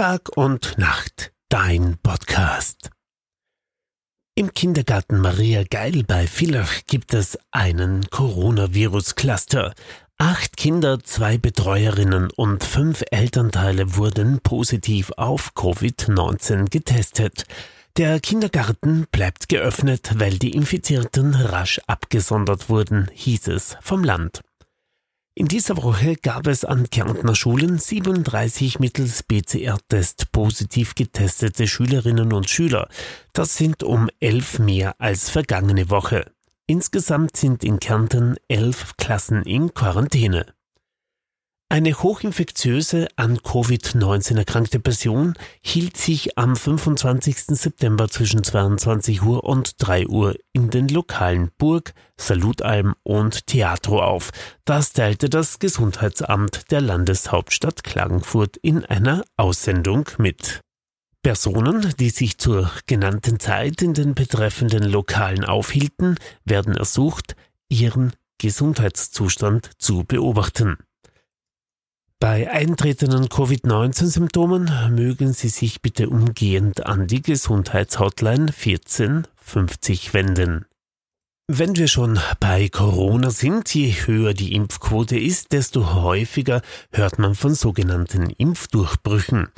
Tag und Nacht, dein Podcast. Im Kindergarten Maria Geil bei Villach gibt es einen Coronavirus-Cluster. Acht Kinder, zwei Betreuerinnen und fünf Elternteile wurden positiv auf Covid-19 getestet. Der Kindergarten bleibt geöffnet, weil die Infizierten rasch abgesondert wurden, hieß es vom Land. In dieser Woche gab es an Kärntner Schulen 37 mittels PCR-Test positiv getestete Schülerinnen und Schüler. Das sind um elf mehr als vergangene Woche. Insgesamt sind in Kärnten elf Klassen in Quarantäne. Eine hochinfektiöse, an Covid-19 erkrankte Person hielt sich am 25. September zwischen 22 Uhr und 3 Uhr in den Lokalen Burg, Salutalm und Theatro auf. Das teilte das Gesundheitsamt der Landeshauptstadt Klagenfurt in einer Aussendung mit. Personen, die sich zur genannten Zeit in den betreffenden Lokalen aufhielten, werden ersucht, ihren Gesundheitszustand zu beobachten. Bei eintretenden Covid-19-Symptomen mögen Sie sich bitte umgehend an die Gesundheitshotline 1450 wenden. Wenn wir schon bei Corona sind, je höher die Impfquote ist, desto häufiger hört man von sogenannten Impfdurchbrüchen.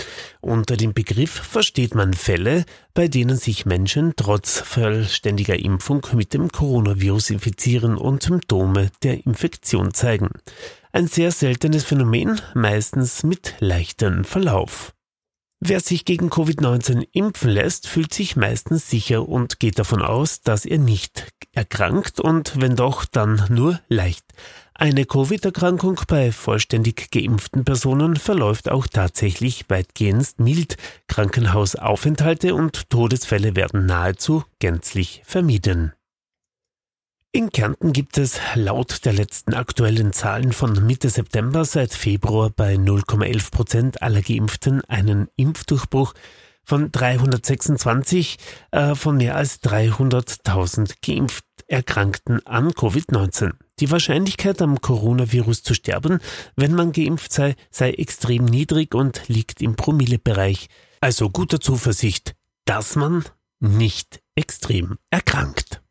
Unter dem Begriff versteht man Fälle, bei denen sich Menschen trotz vollständiger Impfung mit dem Coronavirus infizieren und Symptome der Infektion zeigen. Ein sehr seltenes Phänomen, meistens mit leichtem Verlauf. Wer sich gegen Covid-19 impfen lässt, fühlt sich meistens sicher und geht davon aus, dass er nicht erkrankt und wenn doch, dann nur leicht. Eine Covid-Erkrankung bei vollständig geimpften Personen verläuft auch tatsächlich weitgehend mild. Krankenhausaufenthalte und Todesfälle werden nahezu gänzlich vermieden. In Kärnten gibt es laut der letzten aktuellen Zahlen von Mitte September seit Februar bei 0,11 Prozent aller Geimpften einen Impfdurchbruch von 326 äh, von mehr als 300.000 geimpft Erkrankten an Covid-19. Die Wahrscheinlichkeit am Coronavirus zu sterben, wenn man geimpft sei, sei extrem niedrig und liegt im Promillebereich. Also guter Zuversicht, dass man nicht extrem erkrankt.